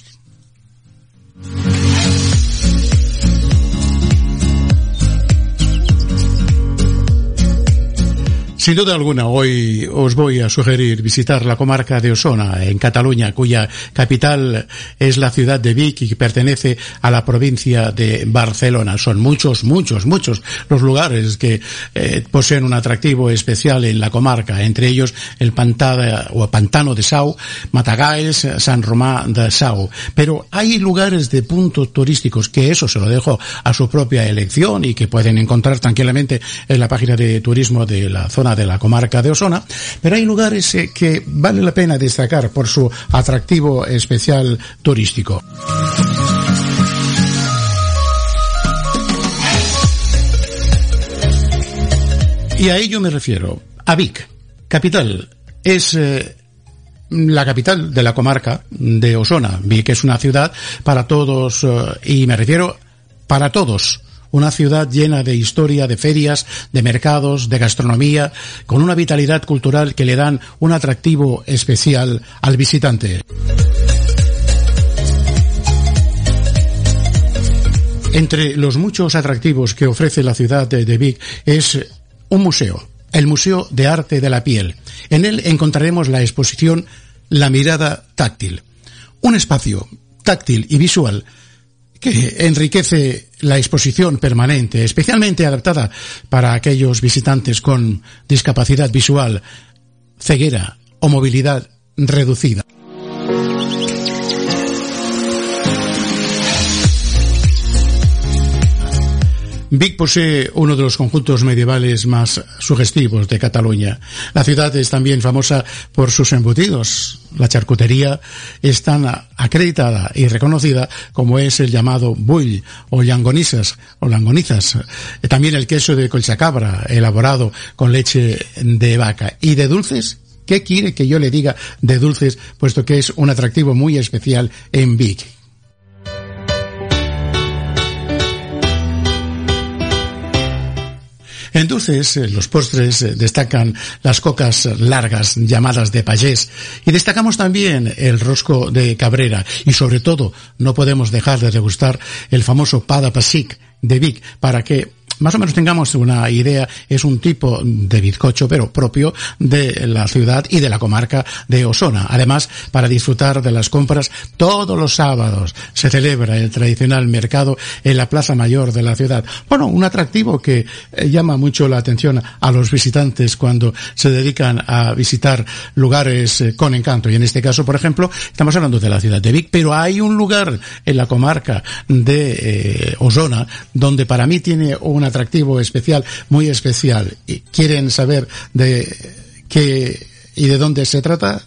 Sin duda alguna, hoy os voy a sugerir visitar la comarca de Osona, en Cataluña, cuya capital es la ciudad de Vic y que pertenece a la provincia de Barcelona. Son muchos, muchos, muchos los lugares que eh, poseen un atractivo especial en la comarca, entre ellos el Pantada, o Pantano de Sau, Matagalls, San Román de Sau. Pero hay lugares de puntos turísticos que eso se lo dejo a su propia elección y que pueden encontrar tranquilamente en la página de turismo de la zona de la comarca de Osona, pero hay lugares eh, que vale la pena destacar por su atractivo especial turístico. Y a ello me refiero. A Vic, capital. Es eh, la capital de la comarca de Osona. Vic es una ciudad para todos, eh, y me refiero para todos una ciudad llena de historia, de ferias, de mercados, de gastronomía, con una vitalidad cultural que le dan un atractivo especial al visitante. Entre los muchos atractivos que ofrece la ciudad de Vic es un museo, el Museo de Arte de la Piel. En él encontraremos la exposición La mirada táctil, un espacio táctil y visual que enriquece la exposición permanente, especialmente adaptada para aquellos visitantes con discapacidad visual, ceguera o movilidad reducida. Vic posee uno de los conjuntos medievales más sugestivos de Cataluña. La ciudad es también famosa por sus embutidos. La charcutería es tan acreditada y reconocida como es el llamado bull o llangonizas o langonizas. También el queso de colchacabra elaborado con leche de vaca. ¿Y de dulces? ¿Qué quiere que yo le diga de dulces, puesto que es un atractivo muy especial en Vic? En dulces, eh, los postres eh, destacan las cocas largas llamadas de payés. Y destacamos también el rosco de cabrera. Y sobre todo no podemos dejar de degustar el famoso pada pasic de Vic. Para que más o menos tengamos una idea, es un tipo de bizcocho, pero propio de la ciudad y de la comarca de Osona. Además, para disfrutar de las compras, todos los sábados se celebra el tradicional mercado en la Plaza Mayor de la ciudad. Bueno, un atractivo que eh, llama mucho la atención a los visitantes cuando se dedican a visitar lugares eh, con encanto. Y en este caso, por ejemplo, estamos hablando de la ciudad de Vic, pero hay un lugar en la comarca de eh, Osona donde para mí tiene una atractivo especial, muy especial, quieren saber de qué y de dónde se trata,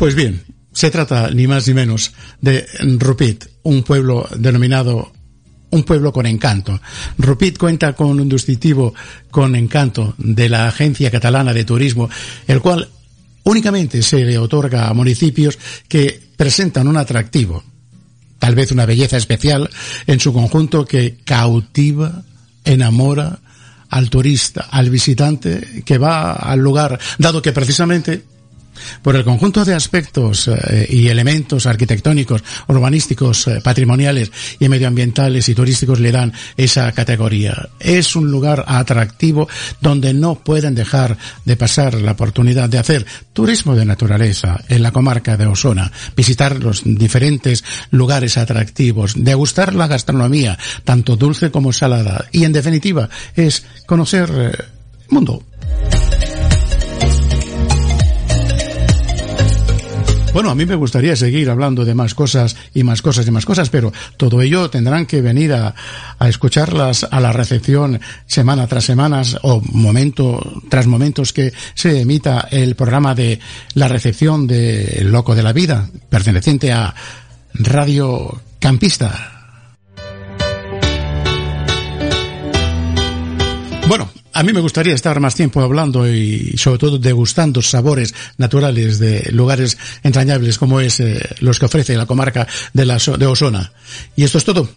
Pues bien, se trata ni más ni menos de Rupit, un pueblo denominado un pueblo con encanto. Rupit cuenta con un distintivo con encanto de la Agencia Catalana de Turismo, el cual únicamente se le otorga a municipios que presentan un atractivo, tal vez una belleza especial en su conjunto que cautiva, enamora al turista, al visitante que va al lugar, dado que precisamente por el conjunto de aspectos eh, y elementos arquitectónicos, urbanísticos, eh, patrimoniales y medioambientales y turísticos le dan esa categoría. Es un lugar atractivo donde no pueden dejar de pasar la oportunidad de hacer turismo de naturaleza en la comarca de Osona, visitar los diferentes lugares atractivos, degustar la gastronomía, tanto dulce como salada, y en definitiva es conocer eh, mundo. Bueno, a mí me gustaría seguir hablando de más cosas y más cosas y más cosas, pero todo ello tendrán que venir a, a escucharlas a la recepción semana tras semana o momento tras momentos que se emita el programa de la recepción de El Loco de la Vida, perteneciente a Radio Campista. Bueno, a mí me gustaría estar más tiempo hablando y sobre todo degustando sabores naturales de lugares entrañables como es eh, los que ofrece la comarca de, la, de Osona. Y esto es todo.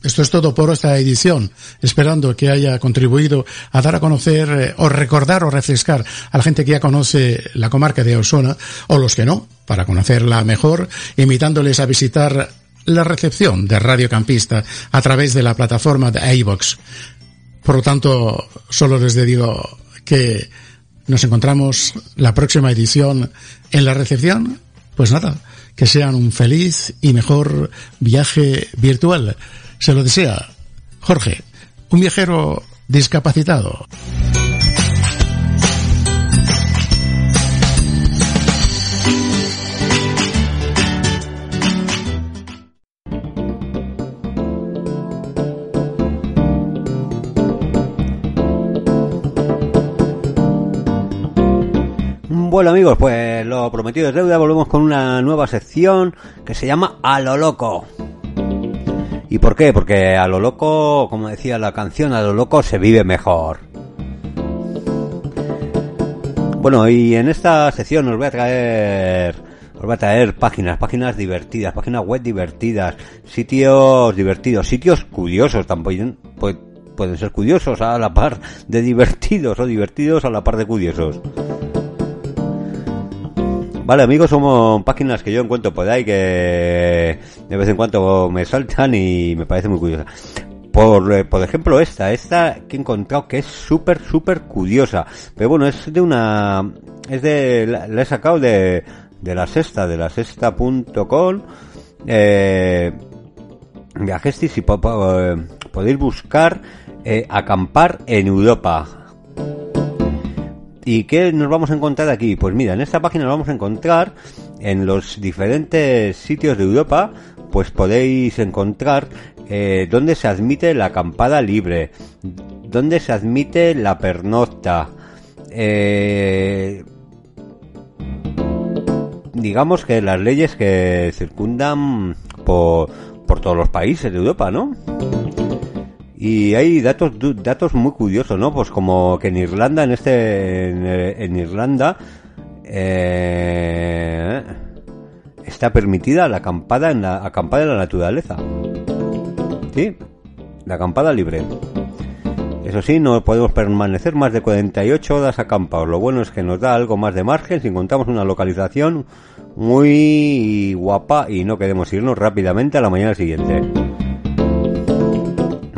Esto es todo por esta edición, esperando que haya contribuido a dar a conocer eh, o recordar o refrescar a la gente que ya conoce la comarca de Osona o los que no, para conocerla mejor, invitándoles a visitar la recepción de Radio Campista a través de la plataforma de iVox. Por lo tanto, solo les digo que nos encontramos la próxima edición en la recepción. Pues nada, que sean un feliz y mejor viaje virtual. Se lo desea Jorge, un viajero discapacitado. Bueno amigos, pues lo prometido es deuda, volvemos con una nueva sección que se llama A lo loco. ¿Y por qué? Porque a lo loco, como decía la canción, a lo loco se vive mejor. Bueno, y en esta sección os voy a traer os voy a traer páginas, páginas divertidas, páginas web divertidas, sitios divertidos, sitios curiosos también pues, pueden ser curiosos a la par de divertidos o divertidos a la par de curiosos. Vale, amigos, somos páginas que yo encuentro por ahí que de vez en cuando me saltan y me parece muy curiosa. Por, eh, por ejemplo, esta, esta que he encontrado que es súper, súper curiosa. Pero bueno, es de una, es de, la, he sacado de, de la sexta, de la sexta.com, eh, viajestis y eh, podéis buscar eh, acampar en Europa. ¿Y qué nos vamos a encontrar aquí? Pues mira, en esta página nos vamos a encontrar en los diferentes sitios de Europa, pues podéis encontrar eh, dónde se admite la acampada libre, dónde se admite la pernocta, eh, digamos que las leyes que circundan por, por todos los países de Europa, ¿no? Y hay datos datos muy curiosos, ¿no? Pues como que en Irlanda, en este, en, Irlanda, eh, está permitida la acampada en la acampada en la naturaleza. Sí, la acampada libre. Eso sí, no podemos permanecer más de 48 horas acampados. Lo bueno es que nos da algo más de margen si encontramos una localización muy guapa y no queremos irnos rápidamente a la mañana siguiente.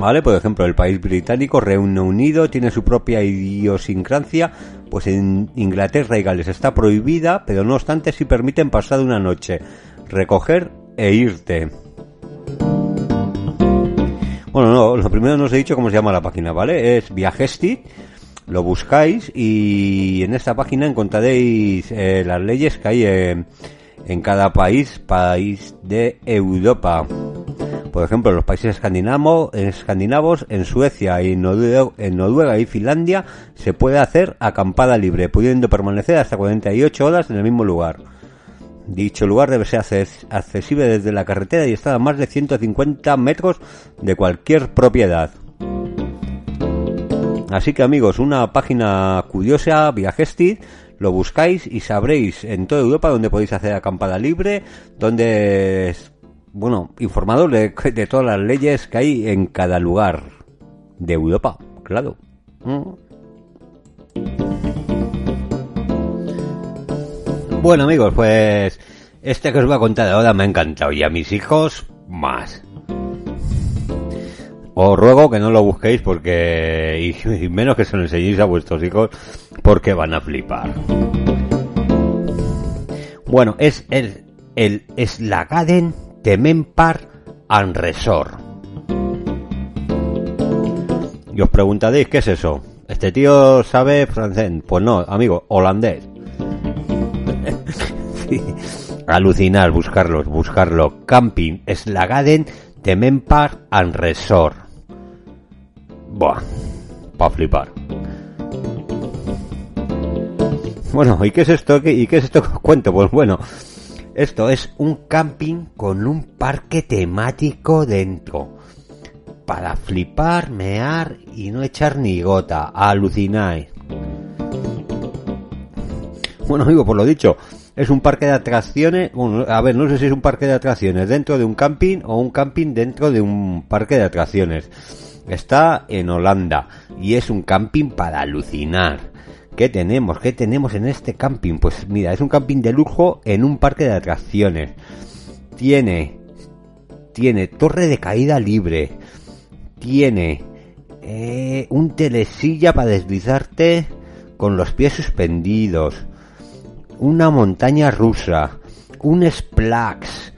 ¿Vale? Por ejemplo, el país británico, Reino Unido, tiene su propia idiosincrasia, pues en Inglaterra y Gales está prohibida, pero no obstante si permiten pasar una noche, recoger e irte. Bueno, no, lo primero no os he dicho cómo se llama la página, ¿vale? Es Viajestit, lo buscáis y en esta página encontraréis eh, las leyes que hay en cada país, país de Europa. Por ejemplo, en los países escandinavos, en Suecia y en Noruega, y Finlandia se puede hacer acampada libre, pudiendo permanecer hasta 48 horas en el mismo lugar. Dicho lugar debe ser accesible desde la carretera y está a más de 150 metros de cualquier propiedad. Así que amigos, una página curiosa, Viajestit, lo buscáis y sabréis en toda Europa donde podéis hacer acampada libre, donde bueno, informado de, todas las leyes que hay en cada lugar de Europa, claro. Mm. Bueno amigos, pues este que os voy a contar ahora me ha encantado y a mis hijos más. Os ruego que no lo busquéis porque y, menos que se lo enseñéis a vuestros hijos porque van a flipar. Bueno, es el el Temempar and Resort. Y os preguntaréis, ¿qué es eso? ¿Este tío sabe francés? Pues no, amigo, holandés. Alucinar, buscarlos, buscarlo. Camping Slagaden Temempar and Resort. Buah, pa' flipar. Bueno, ¿y qué es esto? ¿Y qué es esto que os cuento? Pues bueno, esto es un camping con un parque temático dentro. Para flipar, mear y no echar ni gota. Alucináis. Bueno, digo, por lo dicho, es un parque de atracciones. Bueno, a ver, no sé si es un parque de atracciones dentro de un camping o un camping dentro de un parque de atracciones. Está en Holanda y es un camping para alucinar. ¿Qué tenemos? ¿Qué tenemos en este camping? Pues mira, es un camping de lujo en un parque de atracciones. Tiene tiene torre de caída libre. Tiene eh, un telesilla para deslizarte con los pies suspendidos. Una montaña rusa. Un Splax.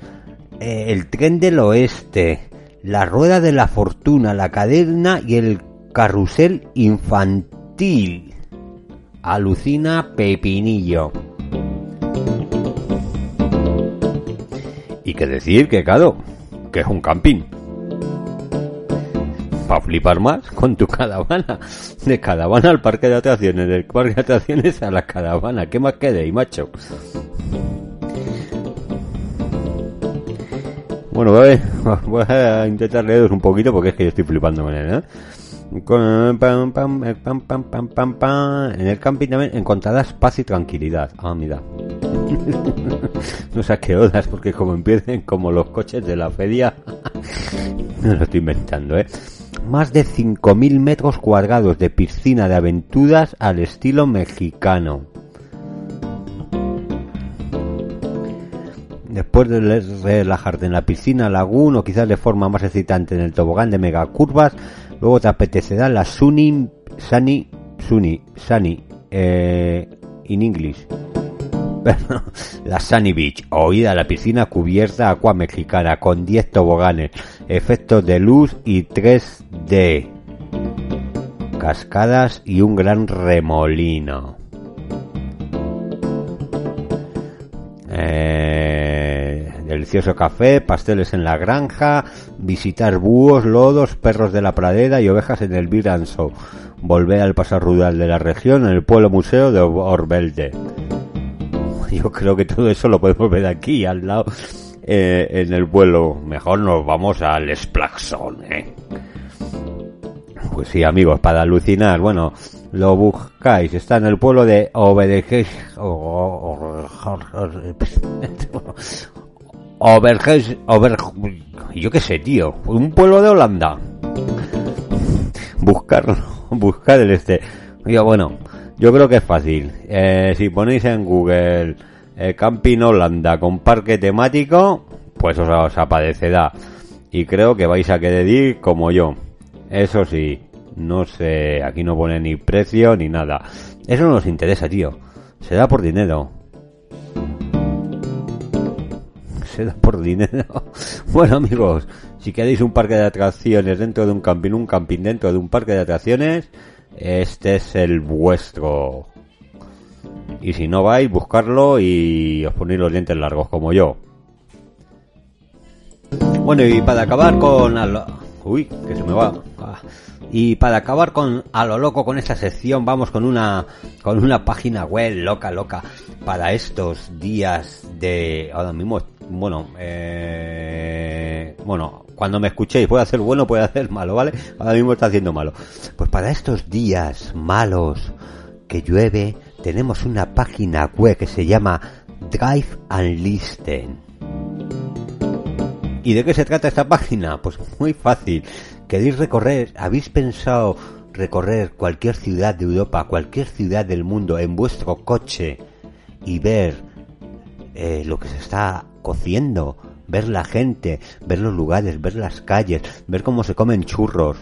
Eh, el tren del oeste. La rueda de la fortuna. La cadena y el carrusel infantil. Alucina Pepinillo. Y que decir que, claro, que es un camping. Para flipar más con tu caravana. De caravana al parque de atracciones, del parque de atracciones a la caravana. ¿Qué más quede, macho? Bueno, voy a intentar leeros un poquito porque es que yo estoy flipando ¿eh? En el camping también encontrarás paz y tranquilidad. Ah, mira. no sé qué horas, porque como empiecen como los coches de la feria. no lo estoy inventando, ¿eh? Más de 5.000 metros cuadrados de piscina de aventuras al estilo mexicano. Después de relajarte en la piscina, laguna o quizás de forma más excitante en el tobogán de megacurvas, Luego te apetecerá la Sunny, Sunny, Sunny, Sunny, eh, in English. la Sunny Beach, oída la piscina cubierta aqua mexicana con 10 toboganes, efectos de luz y 3D, cascadas y un gran remolino. Eh, delicioso café, pasteles en la granja, visitar búhos, lodos, perros de la pradera y ovejas en el Show. Volver al paso rural de la región en el pueblo museo de Orbelde. Yo creo que todo eso lo podemos ver aquí, al lado, eh, en el vuelo. Mejor nos vamos al Splaxon, ¿eh? Pues sí, amigos, para alucinar, bueno, lo buscáis, está en el pueblo de Obedejez, Overges, Over, yo qué sé, tío, un pueblo de Holanda. Buscarlo, buscar el este. Yo, bueno, yo creo que es fácil. Eh, si ponéis en Google eh, Camping Holanda con parque temático, pues os, os aparecerá. Y creo que vais a querer como yo. Eso sí, no sé, aquí no pone ni precio ni nada. Eso no nos interesa, tío. Se da por dinero se da por dinero. Bueno amigos, si queréis un parque de atracciones dentro de un camping, un camping dentro de un parque de atracciones, este es el vuestro. Y si no vais, buscarlo y os ponéis los dientes largos como yo. Bueno, y para acabar con... Uy, que se me va. Y para acabar con a lo loco con esta sección, vamos con una con una página web loca, loca para estos días de ahora mismo, bueno, eh, bueno, cuando me escuchéis puede hacer bueno, puede hacer malo, ¿vale? Ahora mismo está haciendo malo. Pues para estos días malos que llueve, tenemos una página web que se llama Drive and Listen. ¿Y de qué se trata esta página? Pues muy fácil ¿Queréis recorrer? ¿Habéis pensado recorrer cualquier ciudad de Europa, cualquier ciudad del mundo en vuestro coche y ver eh, lo que se está cociendo? Ver la gente, ver los lugares, ver las calles, ver cómo se comen churros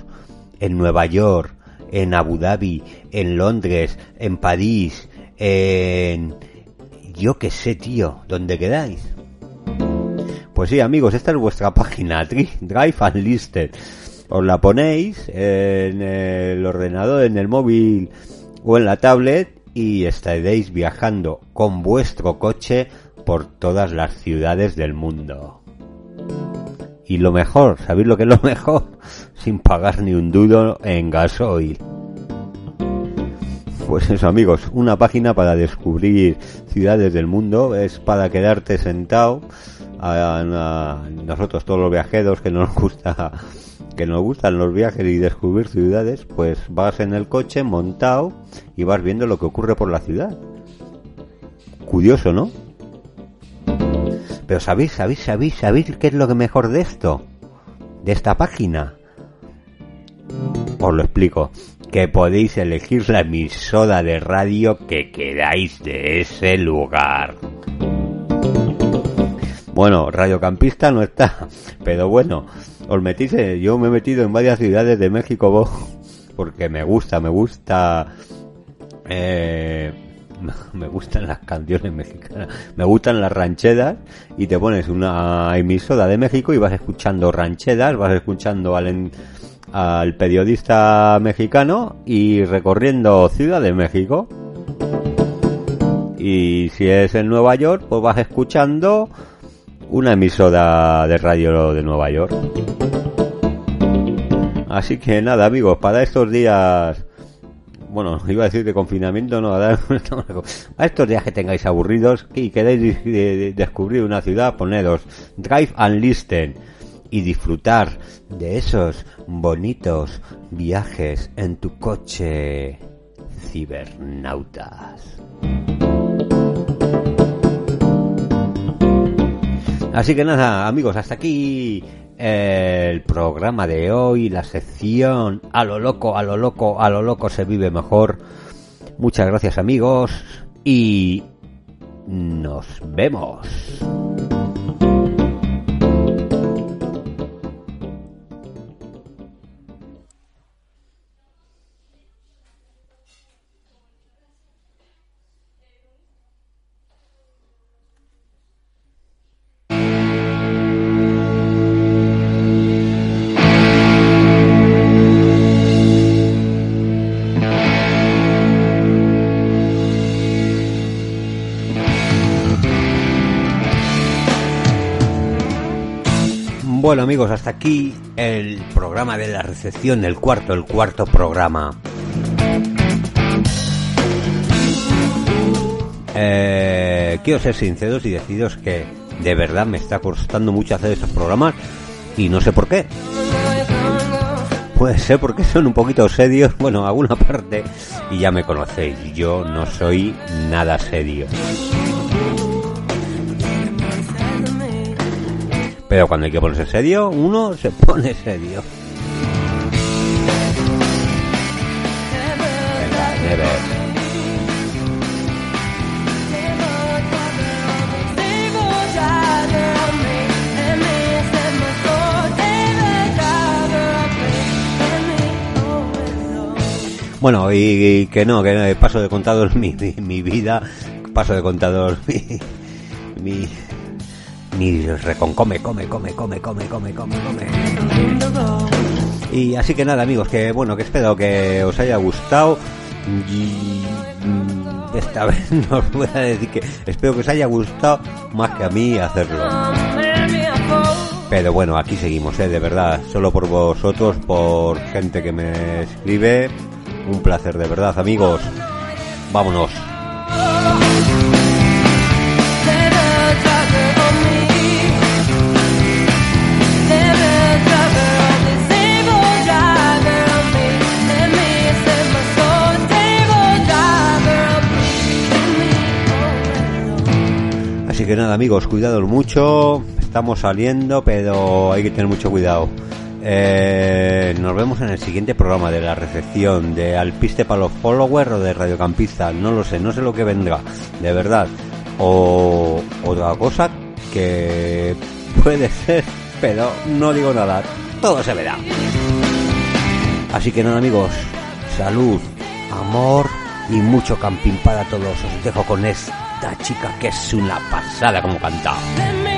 en Nueva York, en Abu Dhabi, en Londres, en París, en... yo qué sé, tío, ¿dónde quedáis? Pues sí, amigos, esta es vuestra página, Drive Unlisted os la ponéis en el ordenador, en el móvil o en la tablet y estaréis viajando con vuestro coche por todas las ciudades del mundo. Y lo mejor, ¿sabéis lo que es lo mejor? Sin pagar ni un duro en gasoil. Pues eso amigos, una página para descubrir ciudades del mundo, es para quedarte sentado a, nosotros todos los viajeros que nos gusta que nos gustan los viajes y descubrir ciudades, pues vas en el coche montado y vas viendo lo que ocurre por la ciudad. Curioso, ¿no? Pero sabéis, sabéis, sabéis, sabéis qué es lo que mejor de esto, de esta página. Os lo explico. Que podéis elegir la emisora de radio que queráis de ese lugar. Bueno, radiocampista no está, pero bueno, os metís, yo me he metido en varias ciudades de México porque me gusta, me gusta, eh, me gustan las canciones mexicanas, me gustan las rancheras y te pones una emisora de México y vas escuchando rancheras, vas escuchando al, al periodista mexicano y recorriendo Ciudad de México. Y si es en Nueva York, pues vas escuchando una emisora de radio de Nueva York. Así que nada, amigos, para estos días, bueno, iba a decir de confinamiento, no, a estos días que tengáis aburridos y queréis descubrir una ciudad, ponedos Drive and Listen y disfrutar de esos bonitos viajes en tu coche cibernautas. Así que nada, amigos, hasta aquí el programa de hoy, la sección a lo loco, a lo loco, a lo loco se vive mejor. Muchas gracias amigos y nos vemos. Hasta aquí el programa de la recepción, el cuarto, el cuarto programa. Eh, quiero ser sinceros y deciros que de verdad me está costando mucho hacer estos programas y no sé por qué. Puede ser porque son un poquito serios, bueno, alguna parte, y ya me conocéis, yo no soy nada serio. Pero cuando hay que ponerse serio, uno se pone serio. Bueno, y, que no, que paso de contador mi, mi, vida, paso de contador mi, mi ni reconcome, come, come, come, come, come, come, come. Y así que nada, amigos, que bueno, que espero que os haya gustado. Y mm, esta vez no os voy a decir que espero que os haya gustado más que a mí hacerlo. Pero bueno, aquí seguimos, ¿eh? de verdad, solo por vosotros, por gente que me escribe. Un placer, de verdad, amigos. Vámonos. Que nada amigos, cuidado mucho, estamos saliendo, pero hay que tener mucho cuidado. Eh, nos vemos en el siguiente programa de la recepción de Alpiste para los followers o de Radiocampista, no lo sé, no sé lo que vendrá, de verdad. O otra cosa que puede ser, pero no digo nada, todo se verá. Así que nada amigos, salud, amor y mucho camping para todos. Os dejo con esta chica que es una pasada como canta.